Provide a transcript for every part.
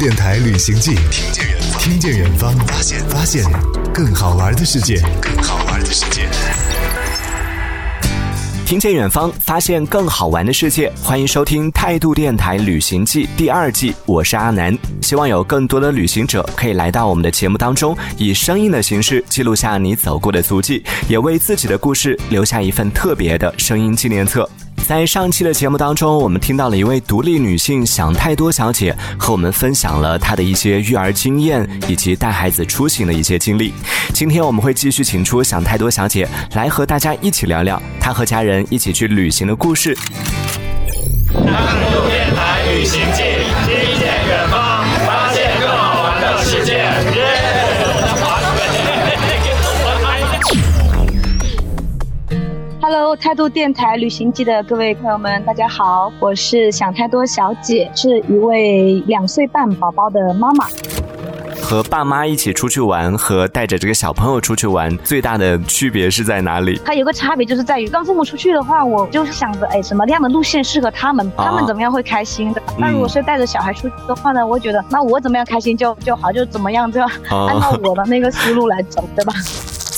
电台旅行记，听见远方，听见远方，发现发现更好玩的世界，更好玩的世界。听见远方，发现更好玩的世界。欢迎收听《态度电台旅行记》第二季，我是阿南。希望有更多的旅行者可以来到我们的节目当中，以声音的形式记录下你走过的足迹，也为自己的故事留下一份特别的声音纪念册。在上期的节目当中，我们听到了一位独立女性想太多小姐和我们分享了她的一些育儿经验以及带孩子出行的一些经历。今天我们会继续请出想太多小姐来和大家一起聊聊她和家人一起去旅行的故事。态度电台旅行记的各位朋友们，大家好，我是想太多小姐，是一位两岁半宝宝的妈妈。和爸妈一起出去玩和带着这个小朋友出去玩最大的区别是在哪里？它有个差别就是在于跟父母出去的话，我就是想着，哎，什么样的路线适合他们，他们怎么样会开心的。那如果是带着小孩出去的话呢，我觉得那我怎么样开心就就好，就怎么样就要按照我的那个思路来走，对吧？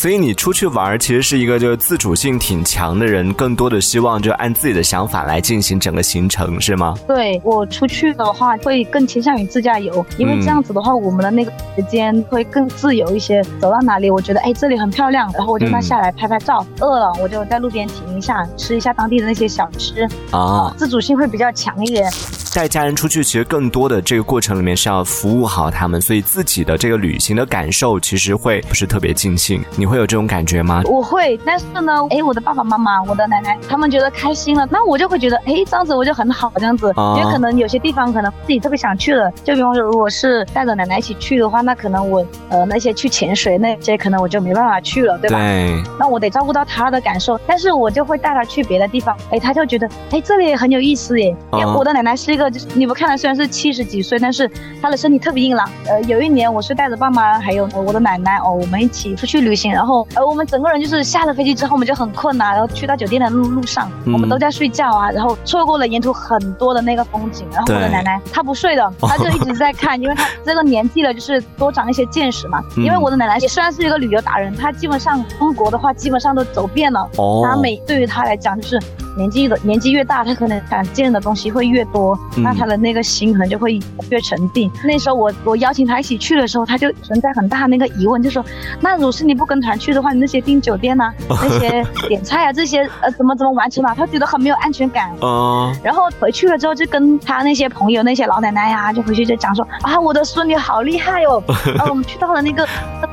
所以你出去玩其实是一个就是自主性挺强的人，更多的希望就按自己的想法来进行整个行程，是吗？对我出去的话会更倾向于自驾游，因为这样子的话，我们的那个时间会更自由一些。走到哪里，我觉得哎这里很漂亮，然后我就那下来拍拍照。饿了我就在路边停一下，吃一下当地的那些小吃啊，自主性会比较强一点。带家人出去，其实更多的这个过程里面是要服务好他们，所以自己的这个旅行的感受其实会不是特别尽兴。你会有这种感觉吗？我会，但是呢，哎，我的爸爸妈妈、我的奶奶他们觉得开心了，那我就会觉得，哎，这样子我就很好，这样子。因为可能有些地方可能自己特别想去了，就比方说，如果是带着奶奶一起去的话，那可能我呃那些去潜水那些可能我就没办法去了，对吧？对。那我得照顾到他的感受，但是我就会带他去别的地方，哎，他就觉得，哎，这里也很有意思耶。因为我的奶奶是一个，就是你们看他虽然是七十几岁，但是他的身体特别硬朗。呃，有一年我是带着爸妈还有我的奶奶哦，我们一起出去旅行，然后呃我们整个人就是下了飞机之后我们就很困呐，然后去到酒店的路路上，我们都在睡觉啊，然后错过了沿途很多的那个风景，然后我的奶奶她不睡的，她就一直在看，因为她这个年纪了，就是多长一些见识嘛。因为我的奶奶也虽然是一个旅游达人，她基本上中国的话基本上都走遍了。哦。她每对于她来讲就是。年纪的年纪越大，他可能想见的东西会越多，那他的那个心可能就会越沉定。那时候我我邀请他一起去的时候，他就存在很大那个疑问，就说：那如果是你不跟团去的话，你那些订酒店呐，那些点菜啊，这些呃怎么怎么完成啊？他觉得很没有安全感。嗯。然后回去了之后，就跟他那些朋友、那些老奶奶呀，就回去就讲说：啊，我的孙女好厉害哦！啊，我们去到了那个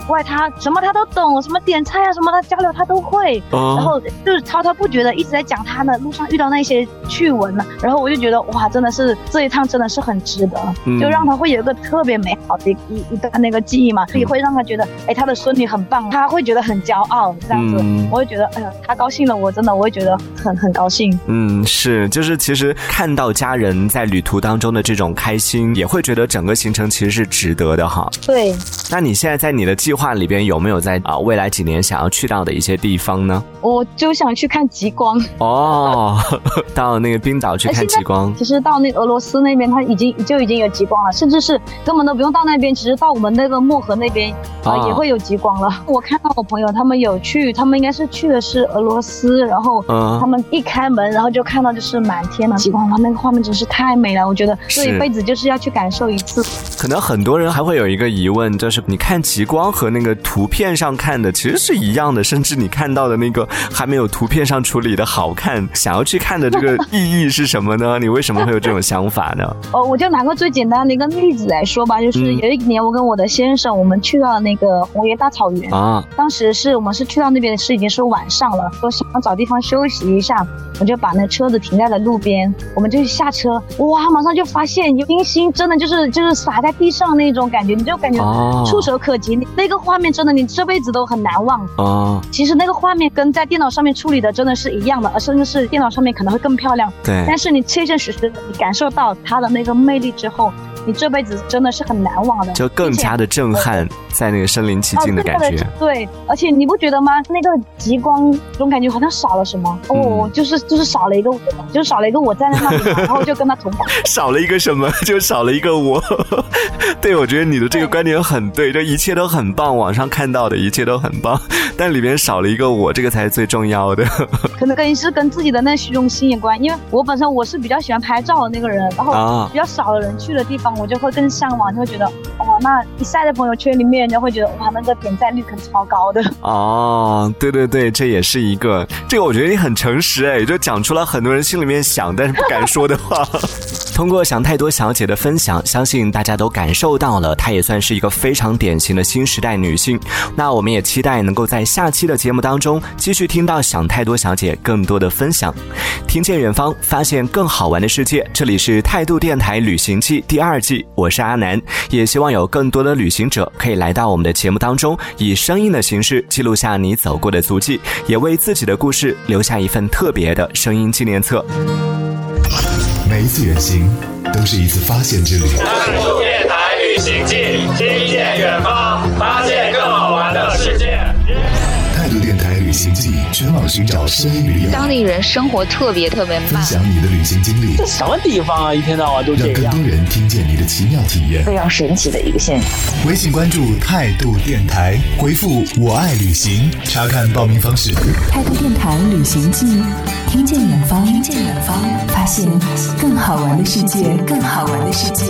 国外，他什么他都懂，什么点菜啊，什么他交流他都会。然后就是滔滔不绝的一直在讲他的。路上遇到那些趣闻呢，然后我就觉得哇，真的是这一趟真的是很值得，就让他会有一个特别美好的一一段那个记忆嘛，所以会让他觉得，哎，他的孙女很棒，他会觉得很骄傲这样子，我会觉得，哎呀，他高兴了，我真的我会觉得很很高兴。嗯，是，就是其实看到家人在旅途当中的这种开心，也会觉得整个行程其实是值得的哈。对。那你现在在你的计划里边有没有在啊未来几年想要去到的一些地方呢？我就想去看极光哦。哦，到那个冰岛去看极光。其实到那俄罗斯那边，它已经就已经有极光了，甚至是根本都不用到那边，其实到我们那个漠河那边啊也会有极光了。我看到我朋友他们有去，他们应该是去的是俄罗斯，然后他们一开门，然后就看到就是满天的极光，哇，那个画面真是太美了。我觉得这一辈子就是要去感受一次。可能很多人还会有一个疑问，就是你看极光和那个图片上看的其实是一样的，甚至你看到的那个还没有图片上处理的好看。想要去看的这个意义是什么呢？你为什么会有这种想法呢？哦，我就拿个最简单的一个例子来说吧，就是有一年我跟我的先生，我们去到了那个红原大草原啊。当时是我们是去到那边是已经是晚上了，说想要找地方休息一下，我就把那车子停在了路边，我们就下车，哇，马上就发现有星星，真的就是就是洒在地上那种感觉，你就感觉触手可及，那个画面真的你这辈子都很难忘啊。其实那个画面跟在电脑上面处理的真的是一样的，而甚至是。电脑上面可能会更漂亮，对。但是你切切实实的你感受到它的那个魅力之后，你这辈子真的是很难忘的，就更加的震撼，在那个身临其境的感觉。对，而且你不觉得吗？那个极光总感觉好像少了什么哦，就是就是少了一个我，就少了一个我站在那里，然后就跟他同房。少了一个什么？就少了一个我。对，我觉得你的这个观点很对，就一切都很棒，网上看到的一切都很棒，但里面少了一个我，这个才是最重要的。可能跟是跟自己的那虚荣心有关，因为我本身我是比较喜欢拍照的那个人，然后比较少的人去的地方，我就会更向往，就会觉得哦，那一晒在朋友圈里面，人家会觉得哇，那个点赞率肯定超高的。哦，对对对，这也是一个，这个我觉得你很诚实哎，就讲出了很多人心里面想但是不敢说的话。通过想太多小姐的分享，相信大家都感受到了，她也算是一个非常典型的新时代女性。那我们也期待能够在下期的节目当中继续听到想太多小姐更多的分享。听见远方，发现更好玩的世界。这里是态度电台旅行记第二季，我是阿南。也希望有更多的旅行者可以来到我们的节目当中，以声音的形式记录下你走过的足迹，也为自己的故事留下一份特别的声音纪念册。每一次远行都是一次发现之旅。态度电台旅行记，听见远方，发现更好玩的世界。旅行记，全网寻找声音旅游。当地人生活特别特别慢。分享你的旅行经历。这什么地方啊？一天到晚都这样。让更多人听见你的奇妙体验。非常神奇的一个现象。微信关注态度电台，回复“我爱旅行”，查看报名方式。态度电台旅行记。听见远方，听见远方，发现更好玩的世界，更好玩的世界。